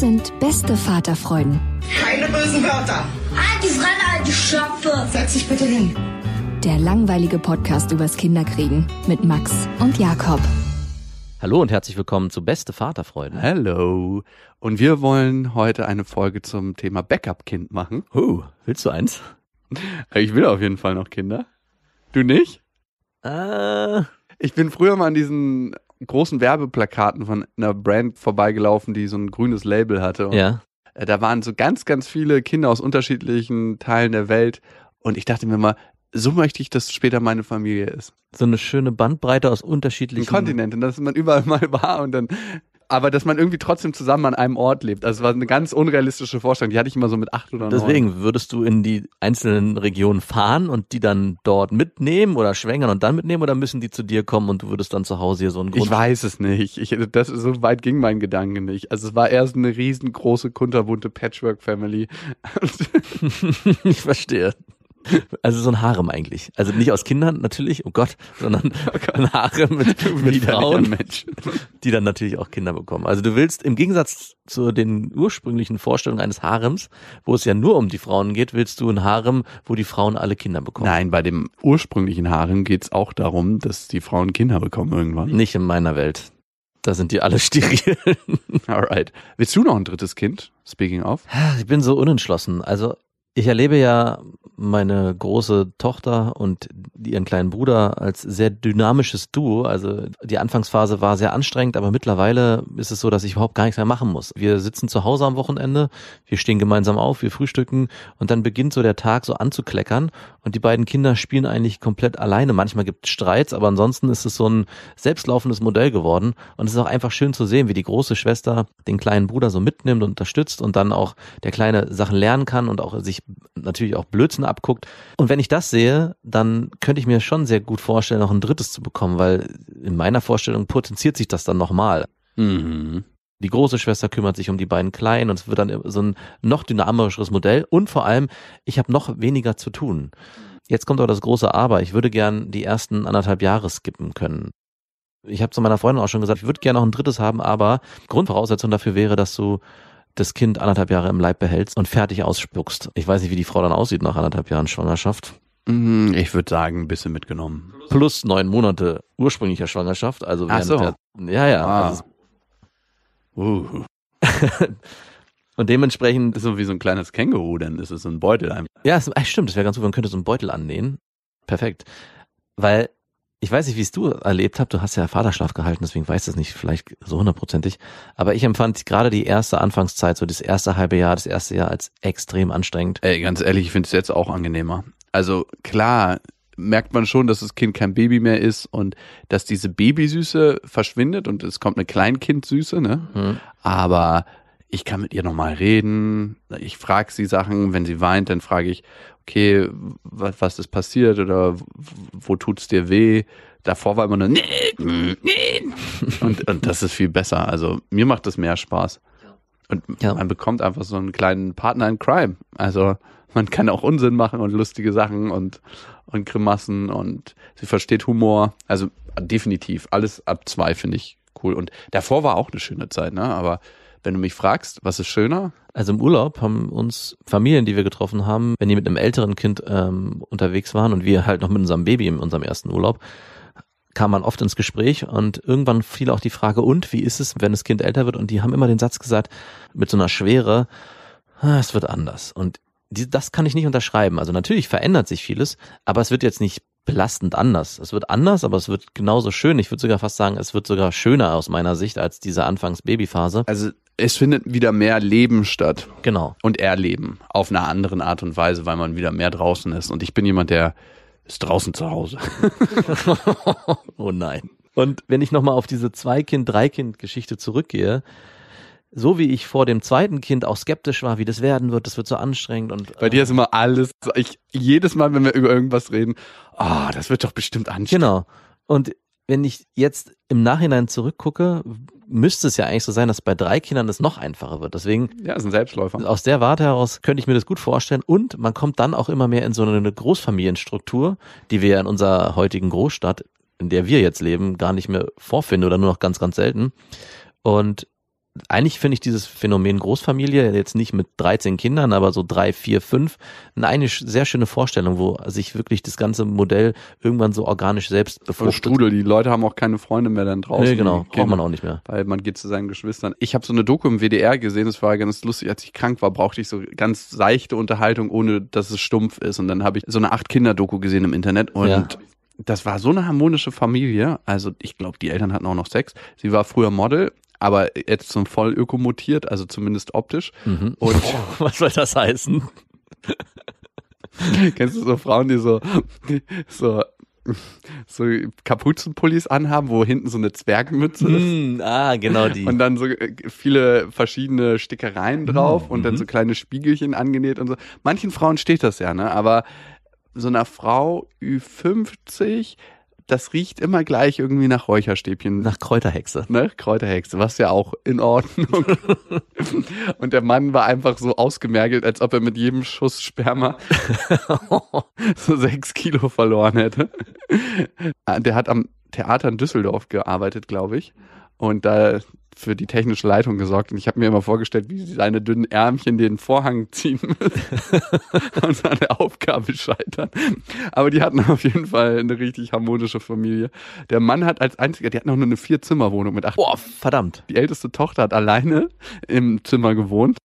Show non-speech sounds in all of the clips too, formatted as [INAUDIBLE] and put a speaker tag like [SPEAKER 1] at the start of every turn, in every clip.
[SPEAKER 1] Das sind beste Vaterfreuden.
[SPEAKER 2] Keine bösen Wörter.
[SPEAKER 3] Alte Fremde, alte Schöpfe.
[SPEAKER 2] Setz dich bitte hin.
[SPEAKER 1] Der langweilige Podcast übers Kinderkriegen mit Max und Jakob.
[SPEAKER 4] Hallo und herzlich willkommen zu Beste Vaterfreuden.
[SPEAKER 5] Hallo. Und wir wollen heute eine Folge zum Thema Backup-Kind machen.
[SPEAKER 4] Oh, willst du eins?
[SPEAKER 5] Ich will auf jeden Fall noch Kinder. Du nicht?
[SPEAKER 4] Äh.
[SPEAKER 5] Ich bin früher mal an diesen großen Werbeplakaten von einer Brand vorbeigelaufen, die so ein grünes Label hatte.
[SPEAKER 4] Und ja.
[SPEAKER 5] Äh, da waren so ganz, ganz viele Kinder aus unterschiedlichen Teilen der Welt. Und ich dachte mir mal, so möchte ich, dass später meine Familie ist.
[SPEAKER 4] So eine schöne Bandbreite aus unterschiedlichen
[SPEAKER 5] Kontinenten, dass man überall [LAUGHS] mal war und dann aber dass man irgendwie trotzdem zusammen an einem Ort lebt. Also es war eine ganz unrealistische Vorstellung. Die hatte ich immer so mit acht oder
[SPEAKER 4] neun. Deswegen würdest du in die einzelnen Regionen fahren und die dann dort mitnehmen oder schwängern und dann mitnehmen oder müssen die zu dir kommen und du würdest dann zu Hause hier so einen Grund?
[SPEAKER 5] Ich weiß es nicht. Ich, das, so weit ging mein Gedanke nicht. Also es war erst eine riesengroße, kunterbunte Patchwork-Family. [LAUGHS]
[SPEAKER 4] ich verstehe. Also so ein Harem eigentlich. Also nicht aus Kindern natürlich, oh Gott, sondern oh Gott. ein Harem mit, mit Frauen, die dann natürlich auch Kinder bekommen. Also du willst im Gegensatz zu den ursprünglichen Vorstellungen eines Harems, wo es ja nur um die Frauen geht, willst du ein Harem, wo die Frauen alle Kinder bekommen.
[SPEAKER 5] Nein, bei dem ursprünglichen Harem geht es auch darum, dass die Frauen Kinder bekommen irgendwann.
[SPEAKER 4] Nicht in meiner Welt. Da sind die alle steril. [LAUGHS]
[SPEAKER 5] Alright. Willst du noch ein drittes Kind? Speaking of.
[SPEAKER 4] Ich bin so unentschlossen. Also ich erlebe ja meine große Tochter und ihren kleinen Bruder als sehr dynamisches Duo. Also die Anfangsphase war sehr anstrengend, aber mittlerweile ist es so, dass ich überhaupt gar nichts mehr machen muss. Wir sitzen zu Hause am Wochenende, wir stehen gemeinsam auf, wir frühstücken und dann beginnt so der Tag so anzukleckern und die beiden Kinder spielen eigentlich komplett alleine. Manchmal gibt es Streits, aber ansonsten ist es so ein selbstlaufendes Modell geworden und es ist auch einfach schön zu sehen, wie die große Schwester den kleinen Bruder so mitnimmt und unterstützt und dann auch der Kleine Sachen lernen kann und auch sich natürlich auch Blödsinn abguckt. Und wenn ich das sehe, dann könnte ich mir schon sehr gut vorstellen, noch ein drittes zu bekommen, weil in meiner Vorstellung potenziert sich das dann nochmal.
[SPEAKER 5] Mhm.
[SPEAKER 4] Die große Schwester kümmert sich um die beiden Kleinen und es wird dann so ein noch dynamischeres Modell und vor allem, ich habe noch weniger zu tun. Jetzt kommt aber das große Aber. Ich würde gern die ersten anderthalb Jahre skippen können. Ich habe zu meiner Freundin auch schon gesagt, ich würde gerne noch ein drittes haben, aber Grundvoraussetzung dafür wäre, dass du das Kind anderthalb Jahre im Leib behältst und fertig ausspuckst. Ich weiß nicht, wie die Frau dann aussieht nach anderthalb Jahren Schwangerschaft.
[SPEAKER 5] Mhm, ich würde sagen, ein bisschen mitgenommen.
[SPEAKER 4] Plus neun Monate ursprünglicher Schwangerschaft. Also
[SPEAKER 5] Ach so.
[SPEAKER 4] Der, ja, ja.
[SPEAKER 5] Ah. Also, uh. [LAUGHS]
[SPEAKER 4] und dementsprechend.
[SPEAKER 5] Das ist so wie so ein kleines Känguru, denn das ist so ein Beutel.
[SPEAKER 4] Ja, es, stimmt. Das wäre ganz gut, man könnte so einen Beutel annähen. Perfekt. Weil ich weiß nicht, wie es du erlebt habt. Du hast ja Vaterschlaf gehalten, deswegen weißt du es nicht vielleicht so hundertprozentig. Aber ich empfand gerade die erste Anfangszeit, so das erste halbe Jahr, das erste Jahr als extrem anstrengend.
[SPEAKER 5] Ey, ganz ehrlich, ich finde es jetzt auch angenehmer. Also klar, merkt man schon, dass das Kind kein Baby mehr ist und dass diese Babysüße verschwindet und es kommt eine Kleinkindsüße, ne?
[SPEAKER 4] Mhm.
[SPEAKER 5] Aber ich kann mit ihr nochmal reden. Ich frage sie Sachen. Wenn sie weint, dann frage ich, okay, was, was ist passiert oder wo tut's dir weh? Davor war immer nur, nee, nee. [LAUGHS] Und, und das ist viel besser. Also mir macht das mehr Spaß. Und ja. man bekommt einfach so einen kleinen Partner in Crime. Also man kann auch Unsinn machen und lustige Sachen und, und Grimassen und sie versteht Humor. Also definitiv. Alles ab zwei finde ich cool. Und davor war auch eine schöne Zeit, ne? Aber wenn du mich fragst, was ist schöner?
[SPEAKER 4] Also im Urlaub haben uns Familien, die wir getroffen haben, wenn die mit einem älteren Kind ähm, unterwegs waren und wir halt noch mit unserem Baby in unserem ersten Urlaub, kam man oft ins Gespräch und irgendwann fiel auch die Frage, und wie ist es, wenn das Kind älter wird? Und die haben immer den Satz gesagt, mit so einer Schwere, "Ah, es wird anders. Und die, das kann ich nicht unterschreiben. Also natürlich verändert sich vieles, aber es wird jetzt nicht belastend anders. Es wird anders, aber es wird genauso schön. Ich würde sogar fast sagen, es wird sogar schöner aus meiner Sicht als diese Anfangs-Babyphase.
[SPEAKER 5] Also es findet wieder mehr Leben statt
[SPEAKER 4] Genau.
[SPEAKER 5] und Erleben auf einer anderen Art und Weise, weil man wieder mehr draußen ist. Und ich bin jemand, der ist draußen zu Hause. [LAUGHS]
[SPEAKER 4] oh nein. Und wenn ich nochmal auf diese Zwei-Kind-, Drei-Kind-Geschichte zurückgehe, so wie ich vor dem zweiten Kind auch skeptisch war, wie das werden wird, das wird so anstrengend und
[SPEAKER 5] Bei dir ist immer alles, ich, jedes Mal, wenn wir über irgendwas reden, ah, das wird doch bestimmt anstrengend.
[SPEAKER 4] Genau. Und wenn ich jetzt im Nachhinein zurückgucke, müsste es ja eigentlich so sein, dass bei drei Kindern es noch einfacher wird. Deswegen
[SPEAKER 5] Ja, ist ein Selbstläufer.
[SPEAKER 4] aus der Warte heraus könnte ich mir das gut vorstellen. Und man kommt dann auch immer mehr in so eine Großfamilienstruktur, die wir ja in unserer heutigen Großstadt, in der wir jetzt leben, gar nicht mehr vorfinden oder nur noch ganz, ganz selten. Und eigentlich finde ich dieses Phänomen Großfamilie jetzt nicht mit 13 Kindern, aber so drei, vier, fünf, eine sehr schöne Vorstellung, wo sich wirklich das ganze Modell irgendwann so organisch selbst befruchtet.
[SPEAKER 5] Strudel, die Leute haben auch keine Freunde mehr dann draußen.
[SPEAKER 4] Nee, genau, braucht man auch nicht mehr.
[SPEAKER 5] weil man geht zu seinen Geschwistern. Ich habe so eine Doku im WDR gesehen, das war ganz lustig, als ich krank war, brauchte ich so ganz seichte Unterhaltung, ohne dass es stumpf ist. Und dann habe ich so eine Acht-Kinder-Doku gesehen im Internet und
[SPEAKER 4] Ja.
[SPEAKER 5] das war so eine harmonische Familie. Also ich glaube, die Eltern hatten auch noch Sex. Sie war früher Model, aber jetzt zum Vollöko mutiert, also zumindest optisch.
[SPEAKER 4] Mhm.
[SPEAKER 5] Und [LAUGHS]
[SPEAKER 4] Was soll das heißen? [LAUGHS]
[SPEAKER 5] kennst du so Frauen, die so, so, so Kapuzenpullis anhaben, wo hinten so eine Zwergmütze ist?
[SPEAKER 4] Hm, ah, genau die.
[SPEAKER 5] Und dann so äh, viele verschiedene Stickereien drauf
[SPEAKER 4] Mhm.
[SPEAKER 5] und dann so kleine Spiegelchen angenäht und so. Manchen Frauen steht das ja, ne? Aber so einer Frau Ü50, das riecht immer gleich irgendwie nach Räucherstäbchen.
[SPEAKER 4] Nach Kräuterhexe.
[SPEAKER 5] Ne? Kräuterhexe, was ja auch in Ordnung. [LAUGHS] und der Mann war einfach so ausgemergelt, als ob er mit jedem Schuss Sperma [LAUGHS] so sechs Kilo verloren hätte. Der hat am Theater in Düsseldorf gearbeitet, glaube ich. Und da für die technische Leitung gesorgt. Und ich habe mir immer vorgestellt, wie seine dünnen Ärmchen den Vorhang [LAUGHS] ziehen müssen [LAUGHS] und seine Aufgabe scheitern. Aber die hatten auf jeden Fall eine richtig harmonische Familie. Der Mann hat als einziger, die hatten noch nur eine Vier-Zimmer-Wohnung mit acht.
[SPEAKER 4] Boah, verdammt.
[SPEAKER 5] Die älteste Tochter hat alleine im Zimmer gewohnt.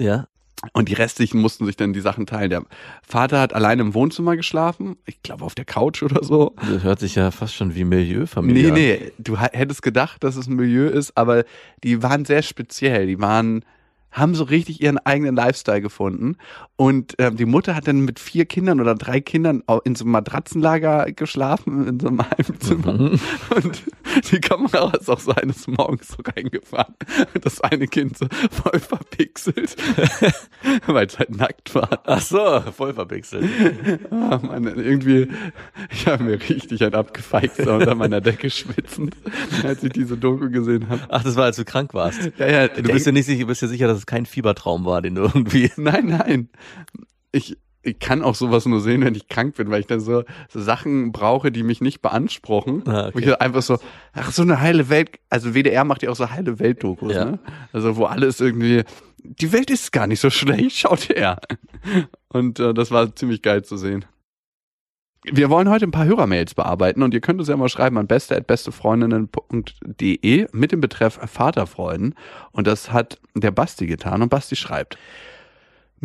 [SPEAKER 4] Ja.
[SPEAKER 5] Und die restlichen mussten sich dann die Sachen teilen. Der Vater hat alleine im Wohnzimmer geschlafen. Ich glaube auf der Couch oder so.
[SPEAKER 4] Das hört sich ja fast schon wie Milieufamilie
[SPEAKER 5] Nee,
[SPEAKER 4] an.
[SPEAKER 5] nee, du ha- hättest gedacht, dass es ein Milieu ist, aber die waren sehr speziell. Die waren, haben so richtig ihren eigenen Lifestyle gefunden. Und ähm, die Mutter hat dann mit vier Kindern oder drei Kindern in so einem Matratzenlager geschlafen, in so einem Heimzimmer.
[SPEAKER 4] Mhm.
[SPEAKER 5] Und die Kamera ist auch so eines Morgens so reingefahren. Und das eine Kind so voll verpixelt, [LAUGHS] weil es halt nackt war.
[SPEAKER 4] Ach so, voll verpixelt.
[SPEAKER 5] Ah, Mann, irgendwie, ich habe mir richtig ein abgefeixt unter meiner Decke schwitzend, als ich diese Doku gesehen habe.
[SPEAKER 4] Ach, das war, als du krank warst.
[SPEAKER 5] Ja, ja,
[SPEAKER 4] Du bist ja nicht sicher, bist ja sicher, dass es kein Fiebertraum war, den du [LAUGHS] irgendwie.
[SPEAKER 5] Nein, nein. Ich, ich kann auch sowas nur sehen, wenn ich krank bin, weil ich dann so, so Sachen brauche, die mich nicht beanspruchen.
[SPEAKER 4] Ah, okay.
[SPEAKER 5] Wo ich einfach so, ach, so eine heile Welt, also WDR macht ja auch so heile Weltdokus,
[SPEAKER 4] Ja.
[SPEAKER 5] ne? Also wo alles irgendwie, die Welt ist gar nicht so schlecht, [LAUGHS] schaut her. Und äh, das war ziemlich geil zu sehen. Wir wollen heute ein paar Hörermails bearbeiten und ihr könnt uns ja mal schreiben an beste.bestefreundinnen.de mit dem Betreff Vaterfreuden. Und das hat der Basti getan und Basti schreibt.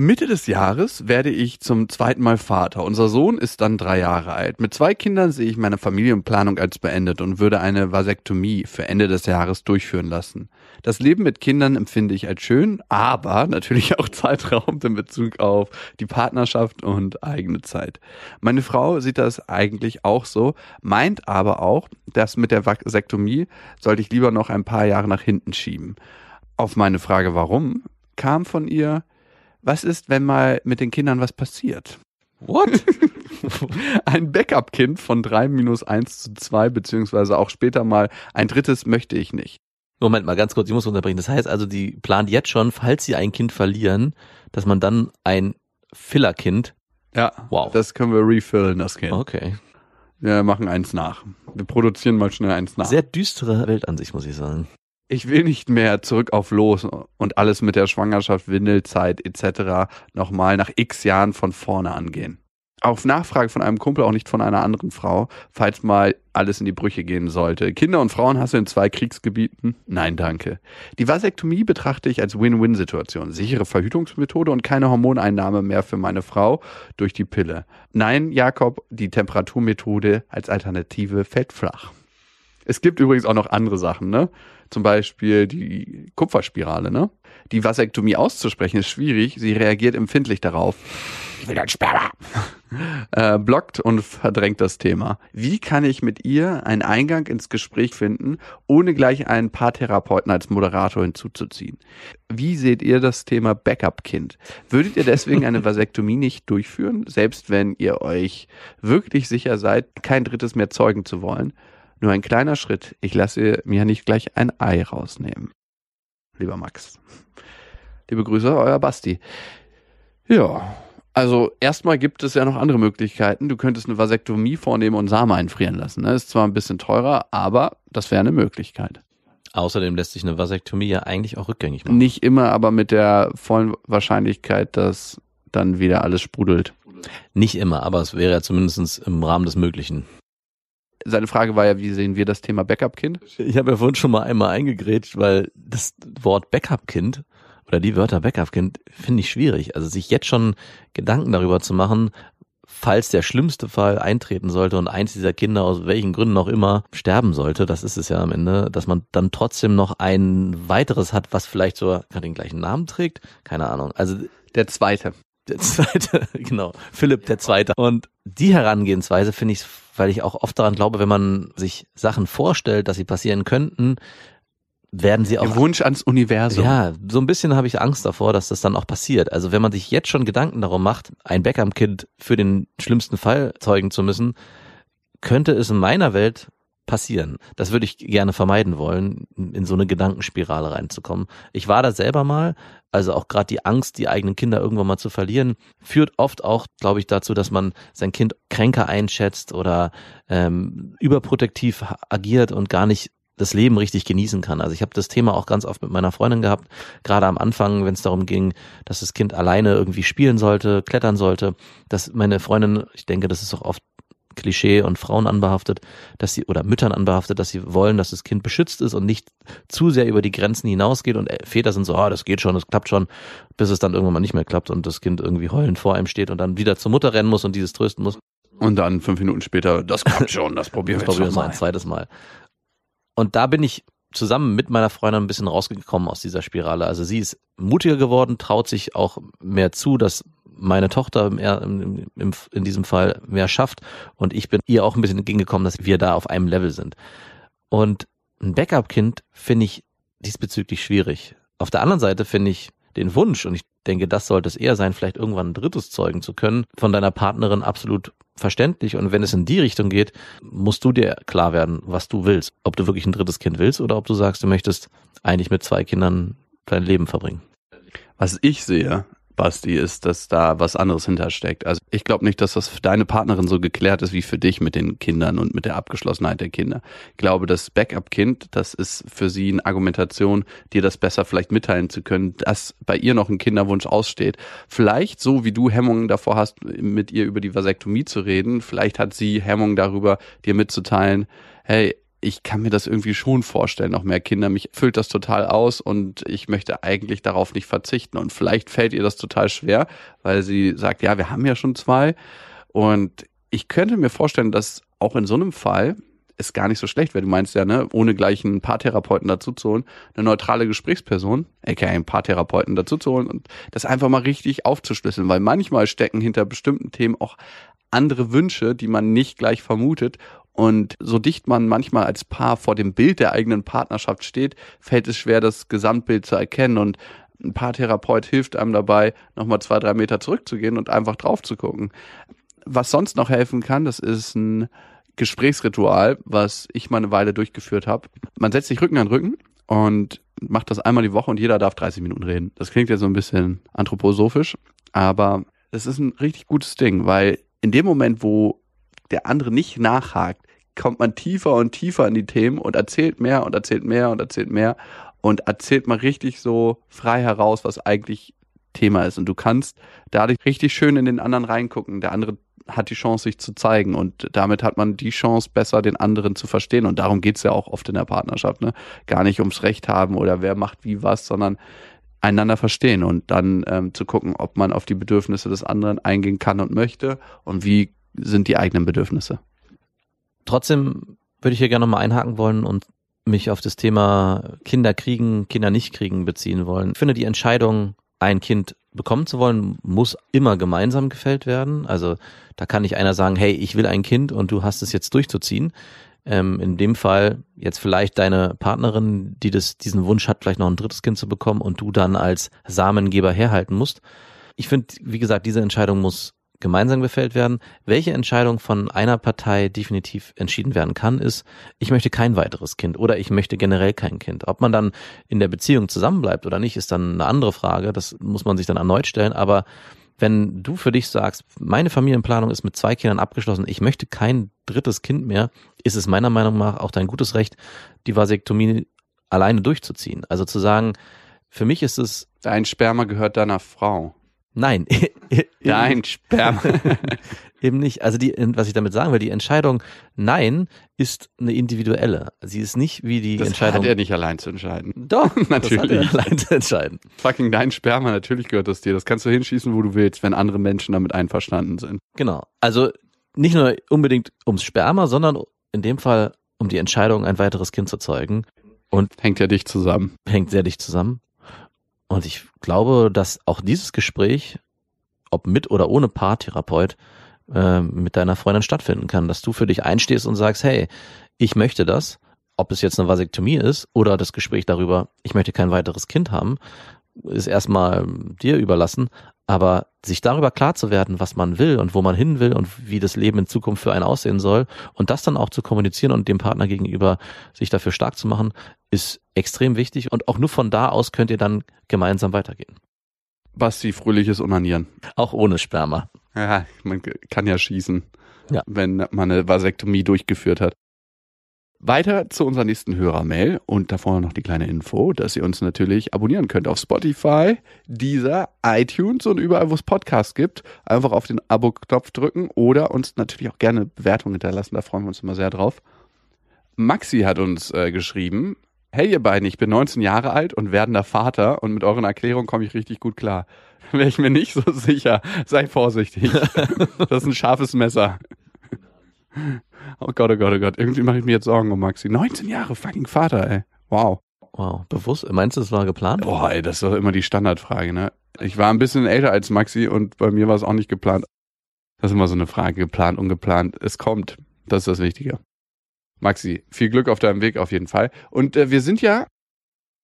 [SPEAKER 5] Mitte des Jahres werde ich zum zweiten Mal Vater. Unser Sohn ist dann drei Jahre alt. Mit zwei Kindern sehe ich meine Familienplanung als beendet und würde eine Vasektomie für Ende des Jahres durchführen lassen. Das Leben mit Kindern empfinde ich als schön, aber natürlich [LAUGHS] auch zeitraubend in Bezug auf die Partnerschaft und eigene Zeit. Meine Frau sieht das eigentlich auch so, meint aber auch, dass mit der Vasektomie sollte ich lieber noch ein paar Jahre nach hinten schieben. Auf meine Frage warum kam von ihr, was ist, wenn mal mit den Kindern was passiert?
[SPEAKER 4] What? [LAUGHS]
[SPEAKER 5] Ein Backup-Kind von 3 minus 1 zu 2, beziehungsweise auch später mal ein drittes möchte ich nicht.
[SPEAKER 4] Moment mal, ganz kurz, ich muss unterbrechen. Das heißt also, die plant jetzt schon, falls sie ein Kind verlieren, dass man dann ein Fillerkind.
[SPEAKER 5] Ja,
[SPEAKER 4] Wow.
[SPEAKER 5] das können wir refillen, das Kind.
[SPEAKER 4] Okay.
[SPEAKER 5] Wir machen eins nach. Wir produzieren mal schnell eins nach.
[SPEAKER 4] Sehr düstere Weltansicht, muss ich sagen.
[SPEAKER 5] Ich will nicht mehr zurück auf los und alles mit der Schwangerschaft, Windelzeit etc. nochmal nach x Jahren von vorne angehen. Auf Nachfrage von einem Kumpel, auch nicht von einer anderen Frau, falls mal alles in die Brüche gehen sollte. Kinder- und Frauenhasse in zwei Kriegsgebieten? Nein, danke. Die Vasektomie betrachte ich als Win-Win-Situation. Sichere Verhütungsmethode und keine Hormoneinnahme mehr für meine Frau durch die Pille. Nein, Jakob, die Temperaturmethode als Alternative fällt flach. Es gibt übrigens auch noch andere Sachen, ne? Zum Beispiel die Kupferspirale, ne? Die Vasektomie auszusprechen ist schwierig. Sie reagiert empfindlich darauf. Ich will ein Sperma. [LAUGHS] äh, blockt und verdrängt das Thema. Wie kann ich mit ihr einen Eingang ins Gespräch finden, ohne gleich einen Paartherapeuten als Moderator hinzuzuziehen? Wie seht ihr das Thema Backup-Kind? Würdet ihr deswegen eine [LAUGHS] Vasektomie nicht durchführen, selbst wenn ihr euch wirklich sicher seid, kein drittes mehr zeugen zu wollen? Nur ein kleiner Schritt. Ich lasse mir nicht gleich ein Ei rausnehmen. Lieber Max. Liebe Grüße, euer Basti. Ja, also erstmal gibt es ja noch andere Möglichkeiten. Du könntest eine Vasektomie vornehmen und Samen einfrieren lassen. Das ist zwar ein bisschen teurer, aber das wäre eine Möglichkeit.
[SPEAKER 4] Außerdem lässt sich eine Vasektomie ja eigentlich auch rückgängig machen.
[SPEAKER 5] Nicht immer, aber mit der vollen Wahrscheinlichkeit, dass dann wieder alles sprudelt.
[SPEAKER 4] Nicht immer, aber es wäre ja zumindest im Rahmen des Möglichen.
[SPEAKER 5] Seine Frage war ja, wie sehen wir das Thema Backup-Kind?
[SPEAKER 4] Ich habe ja vorhin schon mal einmal eingegrätscht, weil das Wort Backup-Kind oder die Wörter Backup-Kind finde ich schwierig. Also sich jetzt schon Gedanken darüber zu machen, falls der schlimmste Fall eintreten sollte und eins dieser Kinder aus welchen Gründen auch immer sterben sollte, das ist es ja am Ende, dass man dann trotzdem noch ein weiteres hat, was vielleicht so den gleichen Namen trägt. Keine Ahnung. Also
[SPEAKER 5] Der zweite.
[SPEAKER 4] Der zweite, [LAUGHS] genau, Philipp der Zweite. Und die Herangehensweise finde ich, weil ich auch oft daran glaube, wenn man sich Sachen vorstellt, dass sie passieren könnten, werden sie auch
[SPEAKER 5] Der Wunsch ans Universum.
[SPEAKER 4] ja, so ein bisschen habe ich Angst davor, dass das dann auch passiert. Also wenn man sich jetzt schon Gedanken darum macht, ein Backup-Kind für den schlimmsten Fall zeugen zu müssen, könnte es in meiner Welt passieren. Das würde ich gerne vermeiden wollen, in so eine Gedankenspirale reinzukommen. Ich war da selber mal, also auch gerade die Angst, die eigenen Kinder irgendwann mal zu verlieren, führt oft auch, glaube ich, dazu, dass man sein Kind kränker einschätzt oder ähm, überprotektiv agiert und gar nicht das Leben richtig genießen kann. Also ich habe das Thema auch ganz oft mit meiner Freundin gehabt, gerade am Anfang, wenn es darum ging, dass das Kind alleine irgendwie spielen sollte, klettern sollte, dass meine Freundin, ich denke, das ist auch oft Klischee und Frauen anbehaftet, dass sie oder Müttern anbehaftet, dass sie wollen, dass das Kind beschützt ist und nicht zu sehr über die Grenzen hinausgeht und äh, Väter sind so, ah, das geht schon, das klappt schon, bis es dann irgendwann mal nicht mehr klappt und das Kind irgendwie heulend vor einem steht und dann wieder zur Mutter rennen muss und dieses trösten muss.
[SPEAKER 5] Und dann fünf Minuten später, das klappt schon, das probieren
[SPEAKER 4] Das
[SPEAKER 5] wir jetzt noch
[SPEAKER 4] ein
[SPEAKER 5] mal.
[SPEAKER 4] zweites Mal. Und da bin ich zusammen mit meiner Freundin ein bisschen rausgekommen aus dieser Spirale. Also sie ist mutiger geworden, traut sich auch mehr zu, dass meine Tochter in diesem Fall mehr schafft und ich bin ihr auch ein bisschen entgegengekommen, dass wir da auf einem Level sind. Und ein Backup-Kind finde ich diesbezüglich schwierig. Auf der anderen Seite finde ich den Wunsch, und ich denke, das sollte es eher sein, vielleicht irgendwann ein drittes zeugen zu können, von deiner Partnerin absolut verständlich. Und wenn es in die Richtung geht, musst du dir klar werden, was du willst. Ob du wirklich ein drittes Kind willst oder ob du sagst, du möchtest eigentlich mit zwei Kindern dein Leben verbringen.
[SPEAKER 5] Was ich sehe, Basti, ist, dass da was anderes hintersteckt. Also ich glaube nicht, dass das für deine Partnerin so geklärt ist wie für dich mit den Kindern und mit der Abgeschlossenheit der Kinder. Ich glaube, das Backup-Kind, das ist für sie eine Argumentation, dir das besser vielleicht mitteilen zu können, dass bei ihr noch ein Kinderwunsch aussteht. Vielleicht so, wie du Hemmungen davor hast, mit ihr über die Vasektomie zu reden, vielleicht hat sie Hemmungen darüber, dir mitzuteilen, hey, ich kann mir das irgendwie schon vorstellen, noch mehr Kinder. Mich füllt das total aus und ich möchte eigentlich darauf nicht verzichten. Und vielleicht fällt ihr das total schwer, weil sie sagt, ja, wir haben ja schon zwei. Und ich könnte mir vorstellen, dass auch in so einem Fall es gar nicht so schlecht wäre. Du meinst ja, ne, ohne gleich einen Paartherapeuten dazu zu holen, eine neutrale Gesprächsperson, aka einen Paartherapeuten dazu zu holen und das einfach mal richtig aufzuschlüsseln, weil manchmal stecken hinter bestimmten Themen auch andere Wünsche, die man nicht gleich vermutet und so dicht man manchmal als Paar vor dem Bild der eigenen Partnerschaft steht, fällt es schwer, das Gesamtbild zu erkennen. Und ein Paartherapeut hilft einem dabei, nochmal zwei, drei Meter zurückzugehen und einfach drauf zu gucken. Was sonst noch helfen kann, das ist ein Gesprächsritual, was ich mal eine Weile durchgeführt habe. Man setzt sich Rücken an Rücken und macht das einmal die Woche und jeder darf 30 Minuten reden. Das klingt ja so ein bisschen anthroposophisch, aber es ist ein richtig gutes Ding, weil in dem Moment, wo der andere nicht nachhakt, kommt man tiefer und tiefer in die Themen und erzählt mehr und erzählt mehr und erzählt mehr und erzählt mal richtig so frei heraus, was eigentlich Thema ist. Und du kannst dadurch richtig schön in den anderen reingucken. Der andere hat die Chance, sich zu zeigen. Und damit hat man die Chance, besser den anderen zu verstehen. Und darum geht's ja auch oft in der Partnerschaft. Ne? Gar nicht ums Recht haben oder wer macht wie was, sondern einander verstehen und dann ähm, zu gucken, ob man auf die Bedürfnisse des anderen eingehen kann und möchte und wie sind die eigenen Bedürfnisse.
[SPEAKER 4] Trotzdem würde ich hier gerne nochmal einhaken wollen und mich auf das Thema Kinder kriegen, Kinder nicht kriegen beziehen wollen. Ich finde die Entscheidung, ein Kind bekommen zu wollen, muss immer gemeinsam gefällt werden. Also da kann nicht einer sagen, hey, ich will ein Kind und du hast es jetzt durchzuziehen. Ähm, in dem Fall jetzt vielleicht deine Partnerin, die das, diesen Wunsch hat, vielleicht noch ein drittes Kind zu bekommen und du dann als Samengeber herhalten musst. Ich finde, wie gesagt, diese Entscheidung muss gemeinsam gefällt werden. Welche Entscheidung von einer Partei definitiv entschieden werden kann, ist, ich möchte kein weiteres Kind oder ich möchte generell kein Kind. Ob man dann in der Beziehung zusammenbleibt oder nicht, ist dann eine andere Frage. Das muss man sich dann erneut stellen. Aber wenn du für dich sagst, meine Familienplanung ist mit zwei Kindern abgeschlossen, ich möchte kein drittes Kind mehr, ist es meiner Meinung nach auch dein gutes Recht, die Vasektomie alleine durchzuziehen. Also zu sagen, für mich ist es.
[SPEAKER 5] Dein Sperma gehört deiner Frau.
[SPEAKER 4] Nein. [LAUGHS]
[SPEAKER 5] Dein Sperma. [LAUGHS]
[SPEAKER 4] Eben nicht. Also die, was ich damit sagen will, die Entscheidung Nein ist eine individuelle. Sie ist nicht wie die
[SPEAKER 5] das
[SPEAKER 4] Entscheidung.
[SPEAKER 5] hat er nicht allein zu entscheiden. [LAUGHS]
[SPEAKER 4] Doch,
[SPEAKER 5] Natürlich.
[SPEAKER 4] Das allein zu entscheiden.
[SPEAKER 5] Fucking dein Sperma, natürlich gehört das dir. Das kannst du hinschießen, wo du willst, wenn andere Menschen damit einverstanden sind.
[SPEAKER 4] Genau. Also nicht nur unbedingt ums Sperma, sondern in dem Fall um die Entscheidung, ein weiteres Kind zu zeugen. Und
[SPEAKER 5] Hängt ja dich zusammen.
[SPEAKER 4] hängt sehr dicht zusammen. Und ich glaube, dass auch dieses Gespräch, ob mit oder ohne Paartherapeut, äh, mit deiner Freundin stattfinden kann, dass du für dich einstehst und sagst, hey, ich möchte das, ob es jetzt eine Vasektomie ist oder das Gespräch darüber, ich möchte kein weiteres Kind haben, ist erstmal dir überlassen, aber sich darüber klar zu werden, was man will und wo man hin will und wie das Leben in Zukunft für einen aussehen soll und das dann auch zu kommunizieren und dem Partner gegenüber sich dafür stark zu machen, ist extrem wichtig und auch nur von da aus könnt ihr dann gemeinsam weitergehen.
[SPEAKER 5] Basti, fröhliches Onanieren.
[SPEAKER 4] Auch ohne Sperma.
[SPEAKER 5] Ja, man kann ja schießen,
[SPEAKER 4] Ja.
[SPEAKER 5] wenn man eine Vasektomie durchgeführt hat. Weiter zu unserer nächsten Hörermail und davor noch die kleine Info, dass ihr uns natürlich abonnieren könnt auf Spotify, Deezer, iTunes und überall, wo es Podcasts gibt. Einfach auf den Abo-Knopf drücken oder uns natürlich auch gerne Bewertungen hinterlassen, da freuen wir uns immer sehr drauf. Maxi hat uns äh, geschrieben, hey ihr beiden, ich bin 19 Jahre alt und werdender Vater und mit euren Erklärungen komme ich richtig gut klar. [LAUGHS] Wäre ich mir nicht so sicher, sei vorsichtig. [LAUGHS] Das ist ein scharfes Messer. [LAUGHS] Oh Gott, oh Gott, oh Gott. Irgendwie mache ich mir jetzt Sorgen um Maxi. 19 Jahre fucking Vater, ey. Wow.
[SPEAKER 4] Wow, bewusst. Meinst du, es war geplant?
[SPEAKER 5] Boah, ey, das ist doch immer die Standardfrage, ne? Ich war ein bisschen älter als Maxi und bei mir war es auch nicht geplant. Das ist immer so eine Frage, geplant, ungeplant. Es kommt. Das ist das Wichtige. Maxi, viel Glück auf deinem Weg auf jeden Fall. Und äh, wir sind ja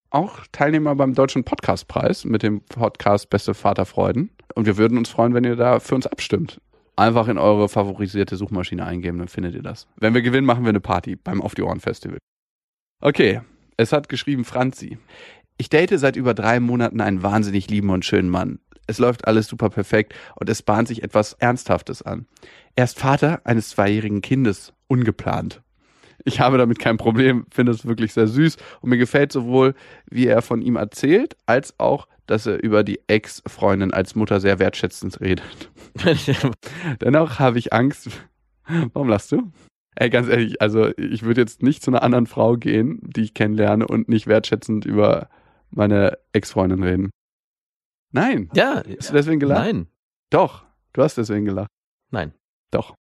[SPEAKER 5] auch Teilnehmer beim Deutschen Podcastpreis mit dem Podcast Beste Vaterfreuden. Und wir würden uns freuen, wenn ihr da für uns abstimmt. Einfach in eure favorisierte Suchmaschine eingeben, dann findet ihr das. Wenn wir gewinnen, machen wir eine Party beim Auf die Ohren Festival. Okay, es hat geschrieben Franzi. Ich date seit über drei Monaten einen wahnsinnig lieben und schönen Mann. Es läuft alles super perfekt und es bahnt sich etwas Ernsthaftes an. Er ist Vater eines zweijährigen Kindes, ungeplant. Ich habe damit kein Problem, finde es wirklich sehr süß und mir gefällt sowohl, wie er von ihm erzählt, als auch, dass er über die Ex-Freundin als Mutter sehr wertschätzend redet. [LAUGHS] Dennoch habe ich Angst. Warum lachst du? Ey, ganz ehrlich, also ich würde jetzt nicht zu einer anderen Frau gehen, die ich kennenlerne und nicht wertschätzend über meine Ex-Freundin reden. Nein.
[SPEAKER 4] ja.
[SPEAKER 5] Hast du deswegen gelacht?
[SPEAKER 4] Nein.
[SPEAKER 5] Doch. Du hast deswegen gelacht.
[SPEAKER 4] Nein.
[SPEAKER 5] Doch.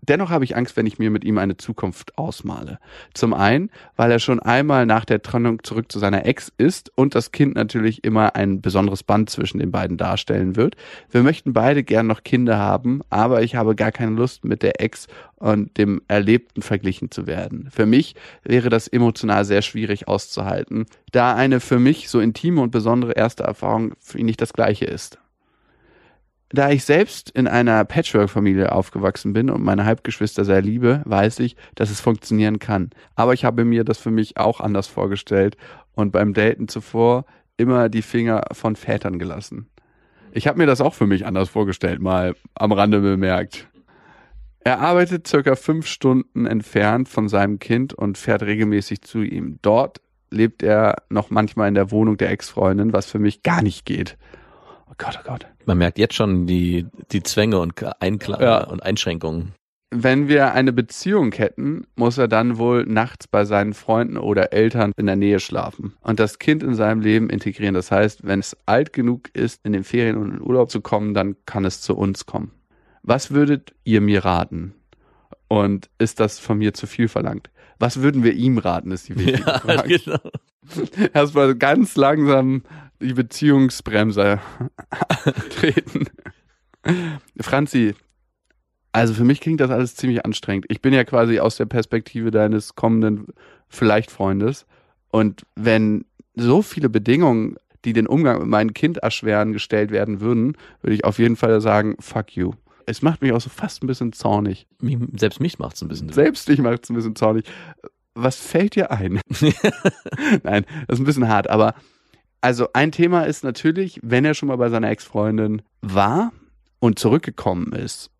[SPEAKER 5] Dennoch habe ich Angst, wenn ich mir mit ihm eine Zukunft ausmale. Zum einen, weil er schon einmal nach der Trennung zurück zu seiner Ex ist und das Kind natürlich immer ein besonderes Band zwischen den beiden darstellen wird. Wir möchten beide gern noch Kinder haben, aber ich habe gar keine Lust, mit der Ex und dem Erlebten verglichen zu werden. Für mich wäre das emotional sehr schwierig auszuhalten, da eine für mich so intime und besondere erste Erfahrung für ihn nicht das gleiche ist. Da ich selbst in einer Patchwork-Familie aufgewachsen bin und meine Halbgeschwister sehr liebe, weiß ich, dass es funktionieren kann. Aber ich habe mir das für mich auch anders vorgestellt und beim Daten zuvor immer die Finger von Vätern gelassen. Ich habe mir das auch für mich anders vorgestellt, mal am Rande bemerkt. Er arbeitet circa fünf Stunden entfernt von seinem Kind und fährt regelmäßig zu ihm. Dort lebt er noch manchmal in der Wohnung der Ex-Freundin, was für mich gar nicht geht. Gott, oh Gott.
[SPEAKER 4] Man merkt jetzt schon die, die Zwänge und Einkla
[SPEAKER 5] Ja.
[SPEAKER 4] und Einschränkungen.
[SPEAKER 5] Wenn wir eine Beziehung hätten, muss er dann wohl nachts bei seinen Freunden oder Eltern in der Nähe schlafen und das Kind in seinem Leben integrieren. Das heißt, wenn es alt genug ist, in den Ferien und in den Urlaub zu kommen, dann kann es zu uns kommen. Was würdet ihr mir raten? Und ist das von mir zu viel verlangt? Was würden wir ihm raten, ist die [LAUGHS] wichtige
[SPEAKER 4] Ja,
[SPEAKER 5] Frage.
[SPEAKER 4] genau. [LAUGHS]
[SPEAKER 5] Erstmal ganz langsam die Beziehungsbremse [LAUGHS] treten. Franzi, also für mich klingt das alles ziemlich anstrengend. Ich bin ja quasi aus der Perspektive deines kommenden vielleicht Freundes. Und wenn so viele Bedingungen, die den Umgang mit meinem Kind erschweren, gestellt werden würden, würde ich auf jeden Fall sagen, fuck you. Es macht mich auch so fast ein bisschen zornig.
[SPEAKER 4] Selbst mich macht's ein bisschen.
[SPEAKER 5] Selbst ich macht es ein bisschen zornig. Was fällt dir ein? [LAUGHS] Nein, das ist ein bisschen hart, aber also ein Thema ist natürlich, wenn er schon mal bei seiner Ex-Freundin war und zurückgekommen ist,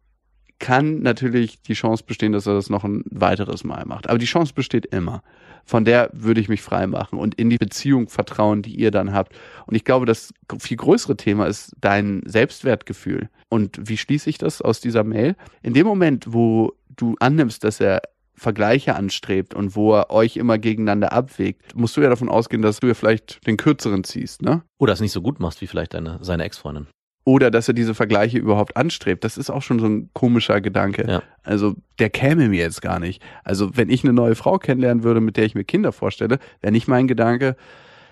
[SPEAKER 5] kann natürlich die Chance bestehen, dass er das noch ein weiteres Mal macht. Aber die Chance besteht immer. Von der würde ich mich frei machen und in die Beziehung vertrauen, die ihr dann habt. Und ich glaube, das viel größere Thema ist dein Selbstwertgefühl. Und wie schließe ich das aus dieser Mail? In dem Moment, wo du annimmst, dass er Vergleiche anstrebt und wo er euch immer gegeneinander abwägt, musst du ja davon ausgehen, dass du ja vielleicht den kürzeren ziehst, ne?
[SPEAKER 4] Oder es nicht so gut machst wie vielleicht deine, seine Ex-Freundin.
[SPEAKER 5] Oder dass er diese Vergleiche überhaupt anstrebt. Das ist auch schon so ein komischer Gedanke.
[SPEAKER 4] Ja.
[SPEAKER 5] Also der käme mir jetzt gar nicht. Also wenn ich eine neue Frau kennenlernen würde, mit der ich mir Kinder vorstelle, wäre nicht mein Gedanke,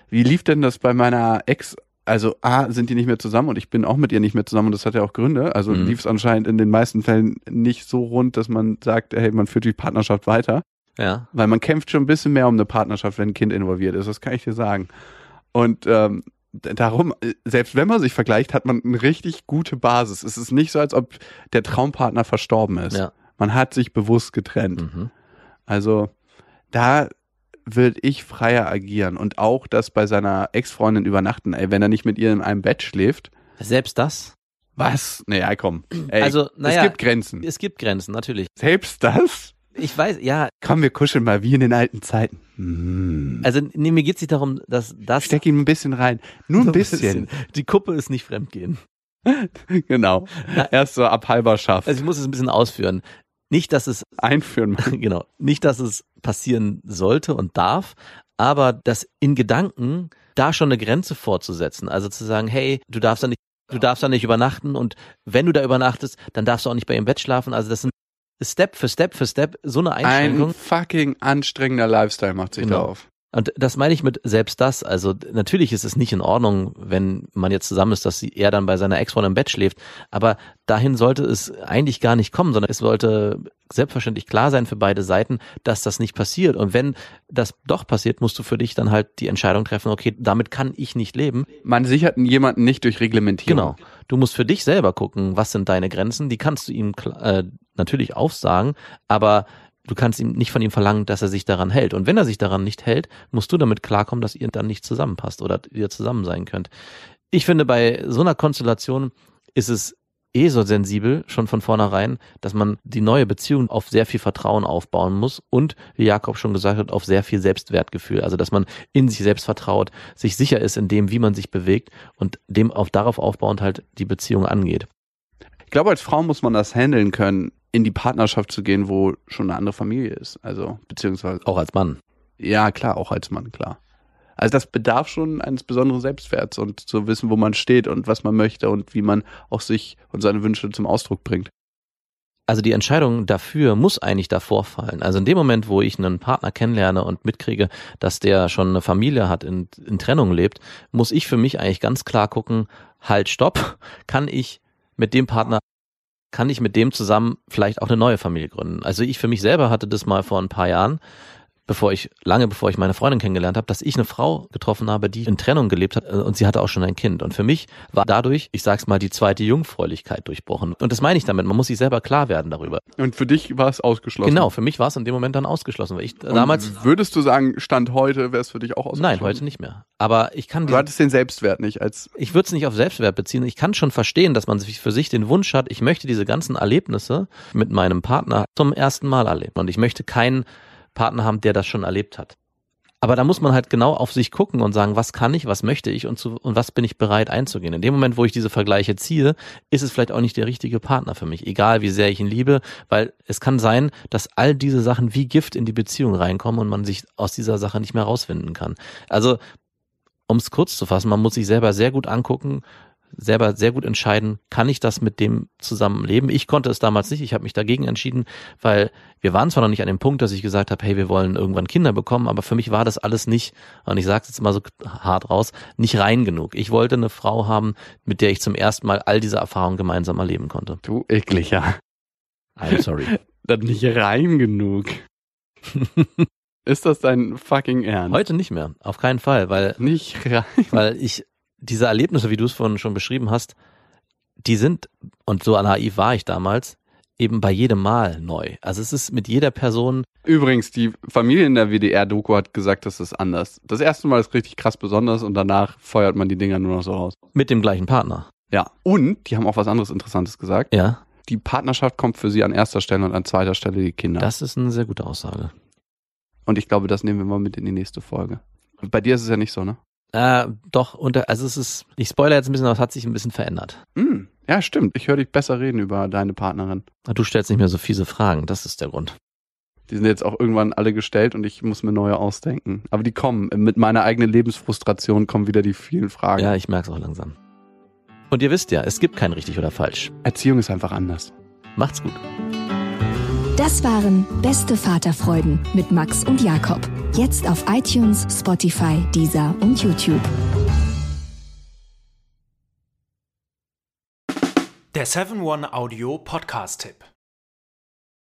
[SPEAKER 5] wie lief denn das bei meiner Ex? Also A, sind die nicht mehr zusammen und ich bin auch mit ihr nicht mehr zusammen und das hat ja auch Gründe. Also
[SPEAKER 4] Mhm.
[SPEAKER 5] lief es anscheinend in den meisten Fällen nicht so rund, dass man sagt, hey, man führt die Partnerschaft weiter.
[SPEAKER 4] Ja.
[SPEAKER 5] Weil man kämpft schon ein bisschen mehr um eine Partnerschaft, wenn ein Kind involviert ist. Das kann ich dir sagen. Und ähm, darum, äh, selbst wenn man sich vergleicht, hat man eine richtig gute Basis. Es ist nicht so, als ob der Traumpartner verstorben ist.
[SPEAKER 4] Ja.
[SPEAKER 5] Man hat sich bewusst getrennt.
[SPEAKER 4] Mhm.
[SPEAKER 5] Also da würde ich freier agieren und auch das bei seiner Ex-Freundin übernachten. Ey, wenn er nicht mit ihr in einem Bett schläft.
[SPEAKER 4] Selbst das?
[SPEAKER 5] Was? Naja, komm. Ey,
[SPEAKER 4] Also, naja,
[SPEAKER 5] es gibt Grenzen.
[SPEAKER 4] Es gibt Grenzen, natürlich.
[SPEAKER 5] Selbst das?
[SPEAKER 4] Ich weiß, ja,
[SPEAKER 5] Komm, wir kuscheln mal wie in den alten Zeiten. Hm.
[SPEAKER 4] also nee, mir geht's nicht darum, dass das
[SPEAKER 5] Steck ihn ein bisschen rein. Nur ein bisschen.
[SPEAKER 4] Die Kuppe ist nicht fremdgehen. [LAUGHS]
[SPEAKER 5] genau. Erst so ab halber Schaft.
[SPEAKER 4] Also ich muss es ein bisschen ausführen. Nicht, dass es [LAUGHS]
[SPEAKER 5] Einführen. [LAUGHS]
[SPEAKER 4] genau, nicht, dass es passieren sollte und darf, aber das in Gedanken da schon eine Grenze vorzusetzen. Also zu sagen, hey, du darfst da nicht, du darfst da nicht übernachten und wenn du da übernachtest, dann darfst du auch nicht bei ihrem Bett schlafen. Also das sind Step für Step für Step so eine Einschränkung.
[SPEAKER 5] Ein fucking anstrengender Lifestyle macht sich
[SPEAKER 4] Genau.
[SPEAKER 5] da auf.
[SPEAKER 4] Und das meine ich mit selbst das. Also natürlich ist es nicht in Ordnung, wenn man jetzt zusammen ist, dass er dann bei seiner Ex-Freundin im Bett schläft. Aber dahin sollte es eigentlich gar nicht kommen, sondern es sollte selbstverständlich klar sein für beide Seiten, dass das nicht passiert. Und wenn das doch passiert, musst du für dich dann halt die Entscheidung treffen, okay, damit kann ich nicht leben.
[SPEAKER 5] Man sichert jemanden nicht durch Reglementierung.
[SPEAKER 4] Genau. Du musst für dich selber gucken, was sind deine Grenzen. Die kannst du ihm äh, natürlich aufsagen, aber du kannst ihm nicht von ihm verlangen, dass er sich daran hält. Und wenn er sich daran nicht hält, musst du damit klarkommen, dass ihr dann nicht zusammenpasst oder ihr zusammen sein könnt. Ich finde, bei so einer Konstellation ist es eh so sensibel, schon von vornherein, dass man die neue Beziehung auf sehr viel Vertrauen aufbauen muss und, wie Jakob schon gesagt hat, auf sehr viel Selbstwertgefühl. Also, dass man in sich selbst vertraut, sich sicher ist in dem, wie man sich bewegt und dem auf darauf aufbauend halt die Beziehung angeht.
[SPEAKER 5] Ich glaube, als Frau muss man das handeln können, in die Partnerschaft zu gehen, wo schon eine andere Familie ist. Also, beziehungsweise,
[SPEAKER 4] Auch als Mann.
[SPEAKER 5] ja, klar, auch als Mann, klar. Also das bedarf schon eines besonderen Selbstwerts und zu wissen, wo man steht und was man möchte und wie man auch sich und seine Wünsche zum Ausdruck bringt.
[SPEAKER 4] Also die Entscheidung dafür muss eigentlich davor fallen. Also in dem Moment, wo ich einen Partner kennenlerne und mitkriege, dass der schon eine Familie hat, in, in Trennung lebt, muss ich für mich eigentlich ganz klar gucken, halt, stopp, kann ich mit dem Partner, kann ich mit dem zusammen vielleicht auch eine neue Familie gründen. Also ich für mich selber hatte das mal vor ein paar Jahren, bevor ich, lange bevor ich meine Freundin kennengelernt habe, dass ich eine Frau getroffen habe, die in Trennung gelebt hat äh, und sie hatte auch schon ein Kind. Und für mich war dadurch, ich sag's mal, die zweite Jungfräulichkeit durchbrochen. Und das meine ich damit, man muss sich selber klar werden darüber.
[SPEAKER 5] Und für dich war es ausgeschlossen.
[SPEAKER 4] Genau, für mich war es in dem Moment dann ausgeschlossen, weil ich
[SPEAKER 5] Und
[SPEAKER 4] damals,
[SPEAKER 5] würdest du sagen, Stand heute wäre es für dich auch ausgeschlossen?
[SPEAKER 4] nein, heute nicht mehr. Aber ich kann,
[SPEAKER 5] Du hattest den Selbstwert nicht als
[SPEAKER 4] ich würde es nicht auf Selbstwert beziehen. Ich kann schon verstehen, dass man sich für sich den Wunsch hat, ich möchte diese ganzen Erlebnisse mit meinem Partner zum ersten Mal erleben. Und ich möchte keinen Partner haben, der das schon erlebt hat. Aber da muss man halt genau auf sich gucken und sagen, was kann ich, was möchte ich und, zu, und was bin ich bereit einzugehen. In dem Moment, wo ich diese Vergleiche ziehe, ist es vielleicht auch nicht der richtige Partner für mich, egal wie sehr ich ihn liebe, weil es kann sein, dass all diese Sachen wie Gift in die Beziehung reinkommen und man sich aus dieser Sache nicht mehr rausfinden kann. Also, um es kurz zu fassen, man muss sich selber sehr gut angucken, selber sehr gut entscheiden, kann ich das mit dem zusammenleben? Ich konnte es damals nicht, ich habe mich dagegen entschieden, weil wir waren zwar noch nicht an dem Punkt, dass ich gesagt habe, hey, wir wollen irgendwann Kinder bekommen, aber für mich war das alles nicht, und ich sage es jetzt mal so hart raus, nicht rein genug. Ich wollte eine Frau haben, mit der ich zum ersten Mal all diese Erfahrungen gemeinsam erleben konnte.
[SPEAKER 5] Du ekliger.
[SPEAKER 4] I'm sorry. [LAUGHS]
[SPEAKER 5] Dann nicht rein genug. [LAUGHS] Ist das dein fucking Ernst?
[SPEAKER 4] Heute nicht mehr, auf keinen Fall, weil,
[SPEAKER 5] Nicht rein.
[SPEAKER 4] weil ich diese Erlebnisse, wie du es vorhin schon beschrieben hast, die sind, und so naiv war ich damals, eben bei jedem Mal neu. Also es ist mit jeder Person,
[SPEAKER 5] Übrigens, die Familie in der WDR-Doku hat gesagt, das ist anders. Das erste Mal ist richtig krass besonders und danach feuert man die Dinger nur noch so raus.
[SPEAKER 4] mit dem gleichen Partner.
[SPEAKER 5] Ja. Und die haben auch was anderes Interessantes gesagt.
[SPEAKER 4] Ja,
[SPEAKER 5] Die Partnerschaft kommt für sie an erster Stelle und an zweiter Stelle die Kinder.
[SPEAKER 4] das ist eine sehr gute Aussage.
[SPEAKER 5] und ich glaube, das nehmen wir mal mit in die nächste Folge. Bei dir ist es ja nicht so, ne?
[SPEAKER 4] Äh, doch, unter, also es ist, ich spoilere jetzt ein bisschen, aber es hat sich ein bisschen verändert.
[SPEAKER 5] Hm, ja, stimmt. Ich höre dich besser reden über deine Partnerin.
[SPEAKER 4] Du stellst nicht mehr so fiese Fragen, das ist der Grund.
[SPEAKER 5] Die sind jetzt auch irgendwann alle gestellt und ich muss mir neue ausdenken. Aber die kommen. Mit meiner eigenen Lebensfrustration kommen wieder die vielen Fragen.
[SPEAKER 4] Ja, ich merke es auch langsam. Und ihr wisst ja, es gibt kein richtig oder falsch.
[SPEAKER 5] Erziehung ist einfach anders.
[SPEAKER 4] Macht's gut.
[SPEAKER 1] Das waren Beste Vaterfreuden mit Max und Jakob. Jetzt auf iTunes, Spotify, Deezer und YouTube.
[SPEAKER 6] Der 7-One Audio Podcast-Tipp.